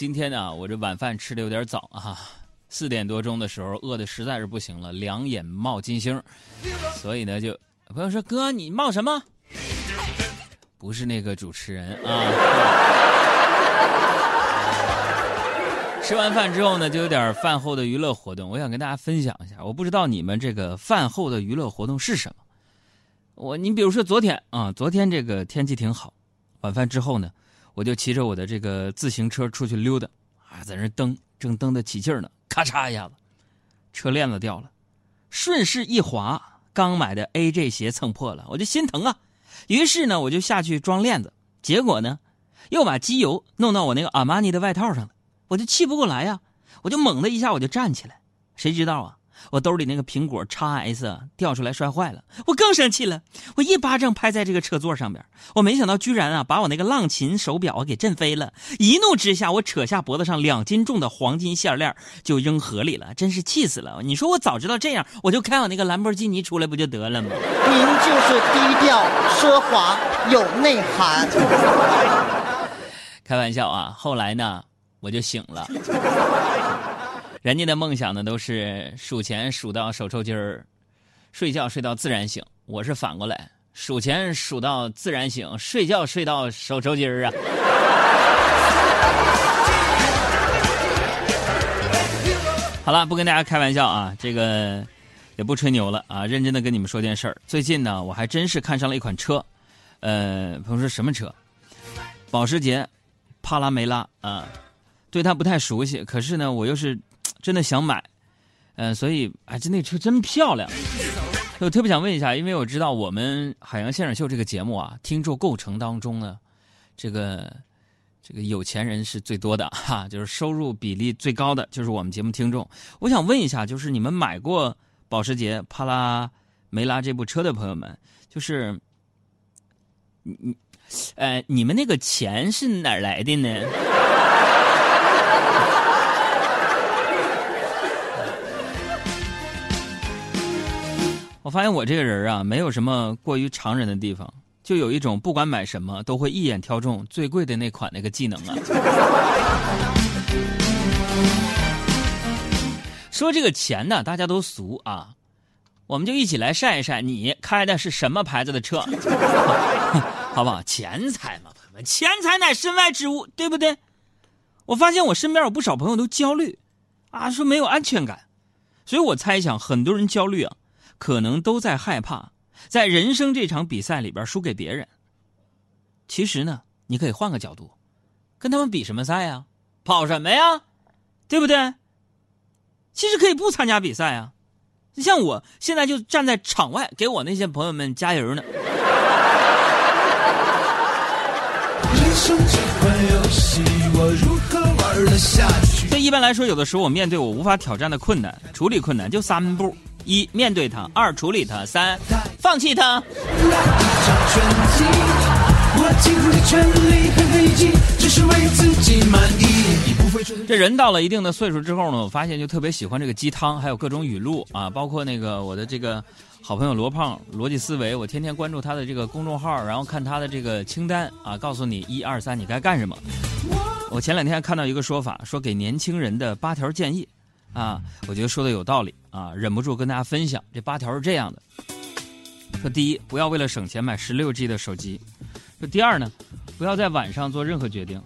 今天呢，我这晚饭吃的有点早啊，四点多钟的时候饿的实在是不行了，两眼冒金星，所以呢就朋友说哥你冒什么？不是那个主持人啊。吃完饭之后呢，就有点饭后的娱乐活动，我想跟大家分享一下。我不知道你们这个饭后的娱乐活动是什么。我你比如说昨天啊，昨天这个天气挺好，晚饭之后呢。我就骑着我的这个自行车出去溜达，啊，在那蹬，正蹬得起劲呢，咔嚓一下子，车链子掉了，顺势一滑，刚买的 AJ 鞋蹭破了，我就心疼啊。于是呢，我就下去装链子，结果呢，又把机油弄到我那个阿玛尼的外套上了，我就气不过来呀，我就猛的一下我就站起来，谁知道啊？我兜里那个苹果 x S 掉出来摔坏了，我更生气了，我一巴掌拍在这个车座上边，我没想到居然啊把我那个浪琴手表给震飞了，一怒之下我扯下脖子上两斤重的黄金项链就扔河里了，真是气死了！你说我早知道这样，我就开我那个兰博基尼出来不就得了吗？您就是低调奢华有内涵。开玩笑啊，后来呢我就醒了。人家的梦想呢，都是数钱数到手抽筋儿，睡觉睡到自然醒。我是反过来，数钱数到自然醒，睡觉睡到手抽筋儿啊。好了，不跟大家开玩笑啊，这个也不吹牛了啊，认真的跟你们说件事儿。最近呢，我还真是看上了一款车，呃，朋友说什么车？保时捷帕拉梅拉啊，对它不太熟悉，可是呢，我又是。真的想买，嗯，所以哎，这那车真漂亮。我特别想问一下，因为我知道我们《海洋现场秀》这个节目啊，听众构成当中呢，这个这个有钱人是最多的哈，就是收入比例最高的就是我们节目听众。我想问一下，就是你们买过保时捷帕拉梅拉这部车的朋友们，就是你你，呃，你们那个钱是哪来的呢？我发现我这个人啊，没有什么过于常人的地方，就有一种不管买什么都会一眼挑中最贵的那款那个技能啊。说这个钱呢，大家都俗啊，我们就一起来晒一晒，你开的是什么牌子的车，好不好？钱财嘛，钱财乃身外之物，对不对？我发现我身边有不少朋友都焦虑，啊，说没有安全感，所以我猜想很多人焦虑啊。可能都在害怕，在人生这场比赛里边输给别人。其实呢，你可以换个角度，跟他们比什么赛呀？跑什么呀？对不对？其实可以不参加比赛啊。你像我现在就站在场外，给我那些朋友们加油呢。人生这一般来说，有的时候我面对我无法挑战的困难，处理困难就三步。一面对他，二处理他，三放弃他。这人到了一定的岁数之后呢，我发现就特别喜欢这个鸡汤，还有各种语录啊，包括那个我的这个好朋友罗胖逻辑思维，我天天关注他的这个公众号，然后看他的这个清单啊，告诉你一二三你该干什么。我前两天看到一个说法，说给年轻人的八条建议。啊，我觉得说的有道理啊，忍不住跟大家分享。这八条是这样的：说第一，不要为了省钱买十六 G 的手机；说第二呢，不要在晚上做任何决定；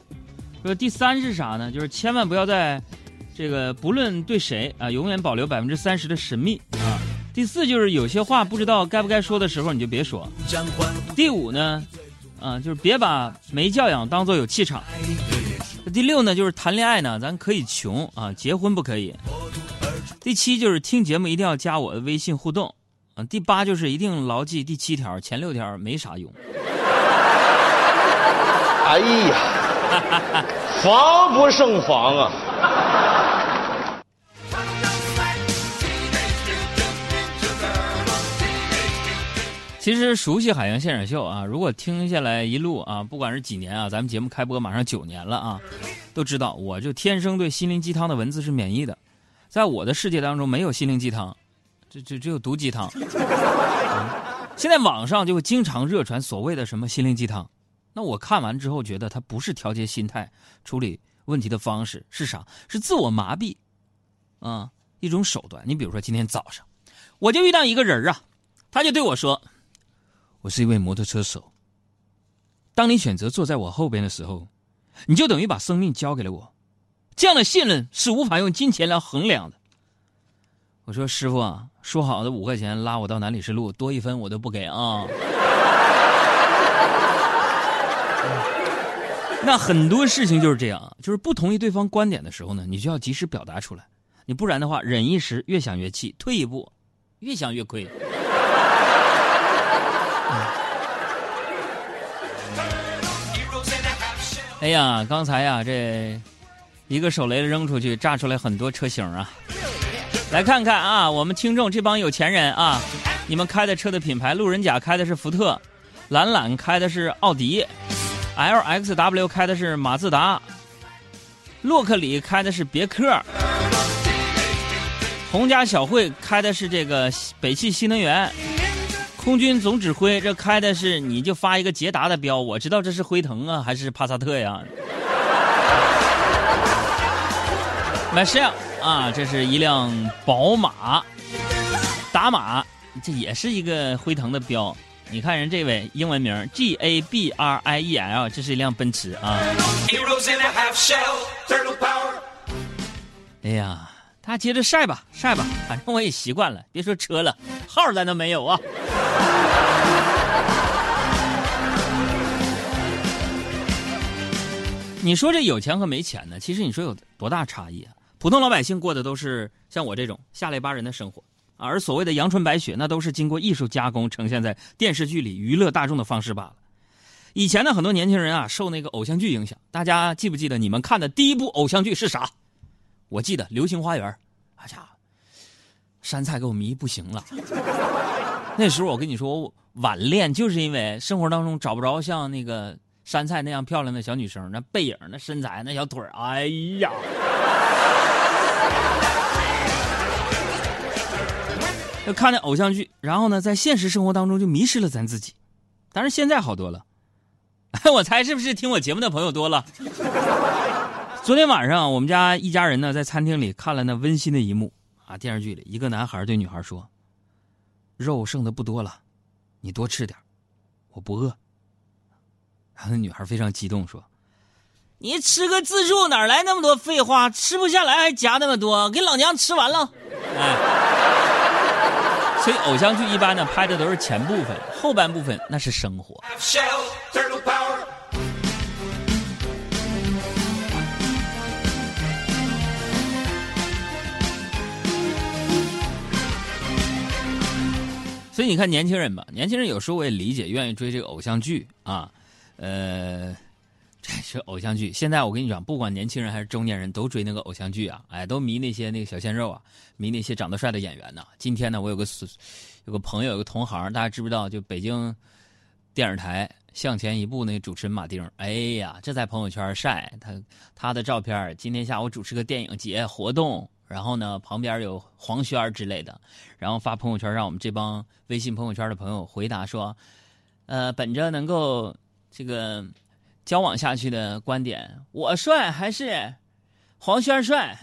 说第三是啥呢？就是千万不要在，这个不论对谁啊，永远保留百分之三十的神秘啊。第四就是有些话不知道该不该说的时候你就别说。第五呢，啊，就是别把没教养当做有气场。第六呢，就是谈恋爱呢，咱可以穷啊，结婚不可以。第七就是听节目一定要加我的微信互动，啊，第八就是一定牢记第七条，前六条没啥用。哎呀，防不胜防啊！其实熟悉海洋现场秀啊，如果听下来一路啊，不管是几年啊，咱们节目开播马上九年了啊，都知道我就天生对心灵鸡汤的文字是免疫的，在我的世界当中没有心灵鸡汤，这这只有毒鸡汤。现在网上就会经常热传所谓的什么心灵鸡汤，那我看完之后觉得它不是调节心态、处理问题的方式是啥？是自我麻痹，啊，一种手段。你比如说今天早上，我就遇到一个人啊，他就对我说：“我是一位摩托车手。当你选择坐在我后边的时候，你就等于把生命交给了我。这样的信任是无法用金钱来衡量的。”我说：“师傅啊，说好的五块钱拉我到南礼士路，多一分我都不给啊。”那很多事情就是这样，就是不同意对方观点的时候呢，你就要及时表达出来，你不然的话，忍一时，越想越气；退一步，越想越亏。哎呀，刚才呀，这一个手雷扔出去，炸出来很多车型啊！来看看啊，我们听众这帮有钱人啊，你们开的车的品牌，路人甲开的是福特，懒懒开的是奥迪。L X W 开的是马自达，洛克里开的是别克，洪家小慧开的是这个北汽新能源，空军总指挥这开的是你就发一个捷达的标，我知道这是辉腾啊还是帕萨特呀。Michelle 啊，这是一辆宝马，打马，这也是一个辉腾的标。你看人这位英文名 G A B R I E L，这是一辆奔驰啊。哎呀，他接着晒吧晒吧，反正我也习惯了。别说车了，号咱都没有啊。你说这有钱和没钱呢？其实你说有多大差异啊？普通老百姓过的都是像我这种下类巴人的生活。而所谓的阳春白雪，那都是经过艺术加工呈现在电视剧里娱乐大众的方式罢了。以前的很多年轻人啊，受那个偶像剧影响，大家记不记得你们看的第一部偶像剧是啥？我记得《流星花园》。哎呀，杉菜给我迷不行了。那时候我跟你说，晚恋就是因为生活当中找不着像那个杉菜那样漂亮的小女生，那背影、那身材、那小腿哎呀。就看那偶像剧，然后呢，在现实生活当中就迷失了咱自己。但是现在好多了，我猜是不是听我节目的朋友多了？昨天晚上我们家一家人呢，在餐厅里看了那温馨的一幕啊。电视剧里，一个男孩对女孩说：“肉剩的不多了，你多吃点，我不饿。”然后那女孩非常激动说：“你吃个自助哪来那么多废话？吃不下来还夹那么多，给老娘吃完了。”哎。所以偶像剧一般呢拍的都是前部分，后半部分那是生活。所以你看年轻人吧，年轻人有时候我也理解，愿意追这个偶像剧啊，呃。这是偶像剧。现在我跟你讲，不管年轻人还是中年人，都追那个偶像剧啊！哎，都迷那些那个小鲜肉啊，迷那些长得帅的演员呢。今天呢，我有个有个朋友，有个同行，大家知不知道？就北京电视台向前一步那主持人马丁，哎呀，这在朋友圈晒他他的照片。今天下午主持个电影节活动，然后呢，旁边有黄轩之类的，然后发朋友圈，让我们这帮微信朋友圈的朋友回答说，呃，本着能够这个。交往下去的观点，我帅还是黄轩帅？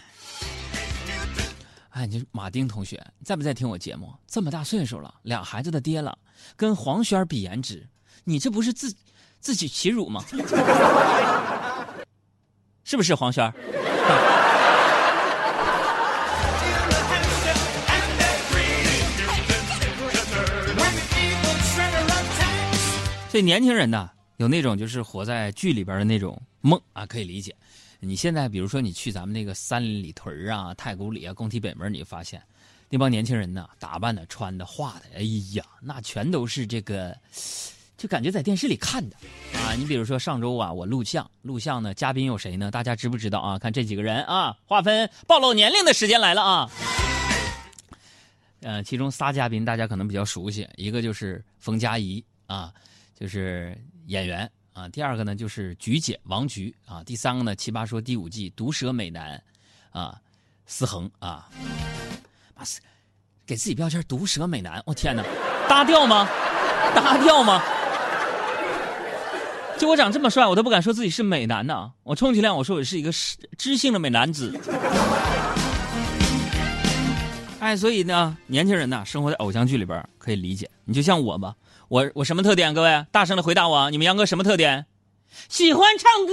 哎，你马丁同学在不在听我节目？这么大岁数了，俩孩子的爹了，跟黄轩比颜值，你这不是自自取其辱吗？是不是黄轩？这年轻人呢？有那种就是活在剧里边的那种梦啊，可以理解。你现在比如说你去咱们那个三里屯啊、太古里啊、工体北门，你发现那帮年轻人呢，打扮的、穿的、画的，哎呀，那全都是这个，就感觉在电视里看的啊。你比如说上周啊，我录像，录像呢，嘉宾有谁呢？大家知不知道啊？看这几个人啊，划分暴露年龄的时间来了啊。呃，其中仨嘉宾大家可能比较熟悉，一个就是冯佳怡啊，就是。演员啊，第二个呢就是菊姐王菊啊，第三个呢《奇葩说》第五季毒舌美男，啊，思恒啊，妈死，给自己标签毒舌美男，我天哪，搭调吗？搭调吗？就我长这么帅，我都不敢说自己是美男呢。我充其量我说我是一个知性的美男子。哎，所以呢，年轻人呢，生活在偶像剧里边可以理解。你就像我吧，我我什么特点？各位，大声的回答我，你们杨哥什么特点？喜欢唱歌。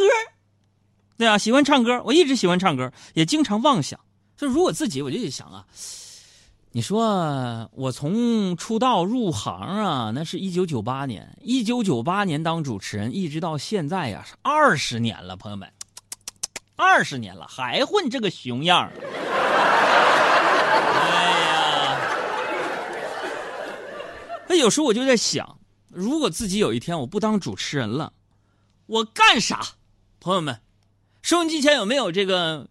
对啊，喜欢唱歌，我一直喜欢唱歌，也经常妄想。就如果自己，我就想啊，你说我从出道入行啊，那是一九九八年，一九九八年当主持人，一直到现在呀，是二十年了，朋友们，二十年了，还混这个熊样哎呀，那有时候我就在想，如果自己有一天我不当主持人了，我干啥？朋友们。收音机前有没有这个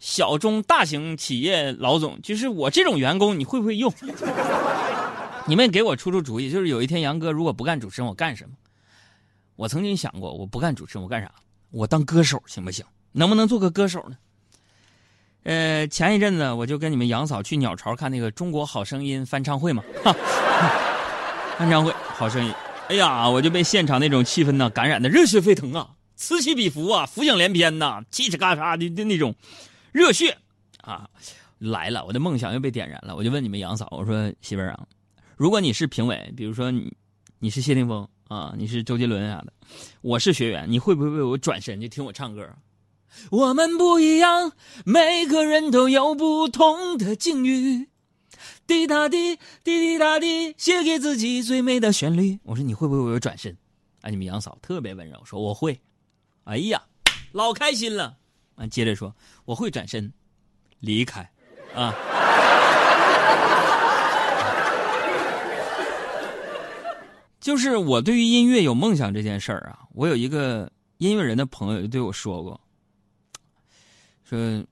小中大型企业老总？就是我这种员工，你会不会用？你们给我出出主意。就是有一天杨哥如果不干主持人，我干什么？我曾经想过，我不干主持人，我干啥？我当歌手行不行？能不能做个歌手呢？呃，前一阵子我就跟你们杨嫂去鸟巢看那个《中国好声音》翻唱会嘛，翻唱会好声音。哎呀，我就被现场那种气氛呢感染的热血沸腾啊！此起彼伏啊，浮想联翩呐，叽叽嘎嘎的的那种热血啊来了，我的梦想又被点燃了。我就问你们杨嫂，我说媳妇儿啊，如果你是评委，比如说你你是谢霆锋啊，你是周杰伦啥的，我是学员，你会不会为我转身就听我唱歌？我们不一样，每个人都有不同的境遇。滴答滴，滴滴答滴，写给自己最美的旋律。我说你会不会为我转身？啊，你们杨嫂特别温柔，说我会。哎呀，老开心了！啊，接着说，我会转身离开，啊，就是我对于音乐有梦想这件事儿啊，我有一个音乐人的朋友就对我说过，说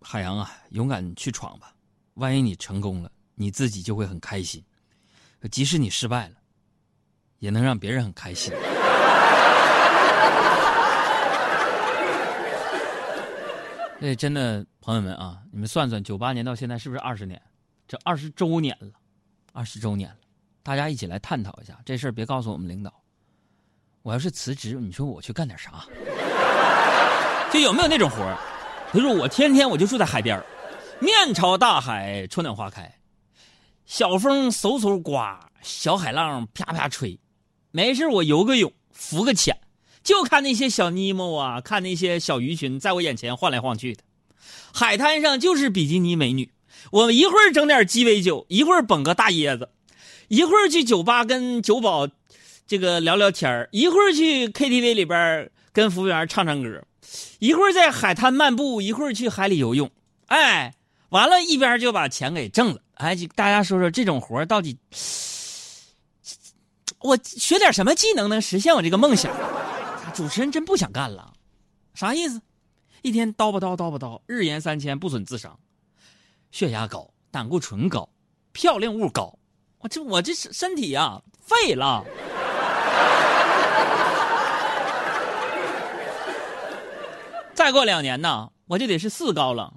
海洋啊，勇敢去闯吧，万一你成功了，你自己就会很开心；即使你失败了，也能让别人很开心。那 真的朋友们啊，你们算算，九八年到现在是不是二十年？这二十周年了，二十周年了，大家一起来探讨一下这事儿。别告诉我们领导，我要是辞职，你说我去干点啥？就有没有那种活？他说我天天我就住在海边面朝大海，春暖花开，小风嗖嗖刮，小海浪啪啪吹，没事我游个泳，浮个潜。就看那些小尼莫啊，看那些小鱼群在我眼前晃来晃去的，海滩上就是比基尼美女。我们一会儿整点鸡尾酒，一会儿捧个大椰子，一会儿去酒吧跟酒保这个聊聊天一会儿去 KTV 里边跟服务员唱唱歌，一会儿在海滩漫步，一会儿去海里游泳。哎，完了，一边就把钱给挣了。哎，就大家说说这种活到底，我学点什么技能能实现我这个梦想？主持人真不想干了，啥意思？一天叨吧叨叨吧叨，日言三千不准自伤，血压高，胆固醇高，漂亮物高，我这我这身体呀废了。再过两年呢，我就得是四高了。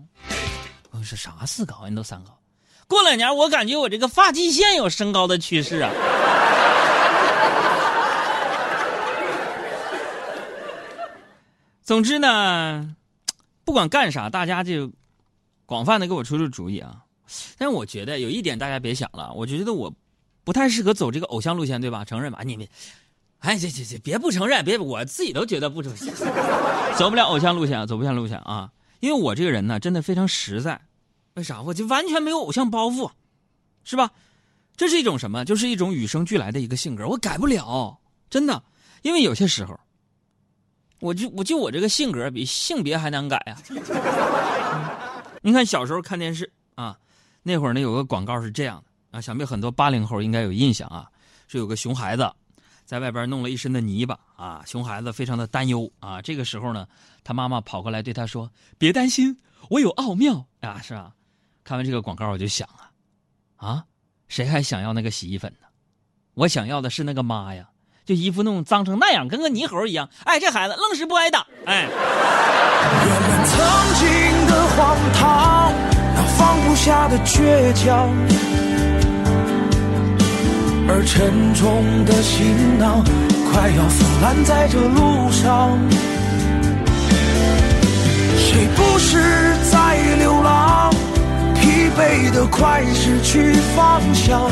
我说啥四高？人都三高。过两年，我感觉我这个发际线有升高的趋势啊。总之呢，不管干啥，大家就广泛的给我出出主意啊。但是我觉得有一点，大家别想了，我觉得我不太适合走这个偶像路线，对吧？承认吧？你们，哎，这这这，别不承认，别，我自己都觉得不走 走不了偶像路线，走不像路线啊。因为我这个人呢，真的非常实在。为啥？我就完全没有偶像包袱，是吧？这是一种什么？就是一种与生俱来的一个性格，我改不了，真的。因为有些时候。我就我就我这个性格比性别还难改啊！你看小时候看电视啊，那会儿呢有个广告是这样的啊，想必很多八零后应该有印象啊，是有个熊孩子在外边弄了一身的泥巴啊，熊孩子非常的担忧啊。这个时候呢，他妈妈跑过来对他说：“别担心，我有奥妙啊，是吧？”看完这个广告我就想啊，啊，谁还想要那个洗衣粉呢？我想要的是那个妈呀！这衣服弄脏成那样，跟个泥猴一样。哎，这孩子愣是不挨打。哎。曾经的荒唐，那放不下的倔强，而沉重的行囊，快要腐烂在这路上。谁不是在流浪？疲惫的快失去方向，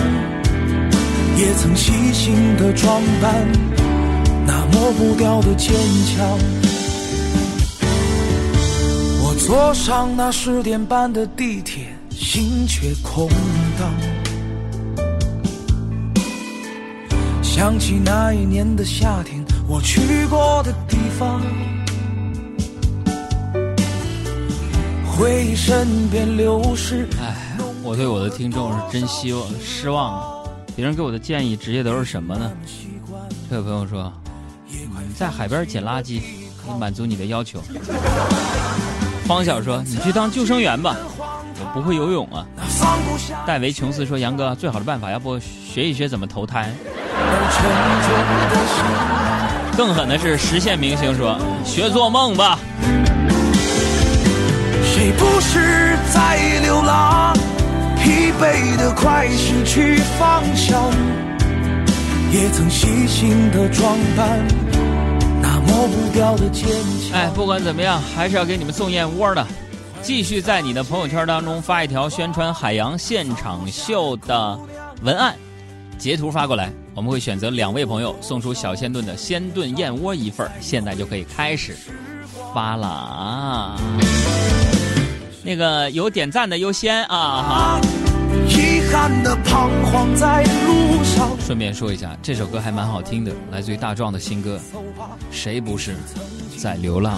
也曾细心的装扮那抹不掉的坚强。我坐上那十点半的地铁，心却空荡。想起那一年的夏天，我去过的地方。回忆身边流逝。哎，我对我的听众是真希望失望啊！别人给我的建议直接都是什么呢？这位朋友说，在海边捡垃圾，可以满足你的要求。方晓说，你去当救生员吧，我不会游泳啊。戴维琼斯说，杨哥，最好的办法要不学一学怎么投胎。更狠的是实现明星说，学做梦吧。谁不是在流浪？疲惫的快失去方向，也曾细心的装扮那抹不掉的坚强。哎，不管怎么样，还是要给你们送燕窝的。继续在你的朋友圈当中发一条宣传海洋现场秀的文案，截图发过来，我们会选择两位朋友送出小鲜炖的鲜炖燕窝一份儿现在就可以开始发了啊！那个有点赞的优先啊。遗憾的彷徨在路上。顺便说一下，这首歌还蛮好听的，来自于大壮的新歌《谁不是在流浪》。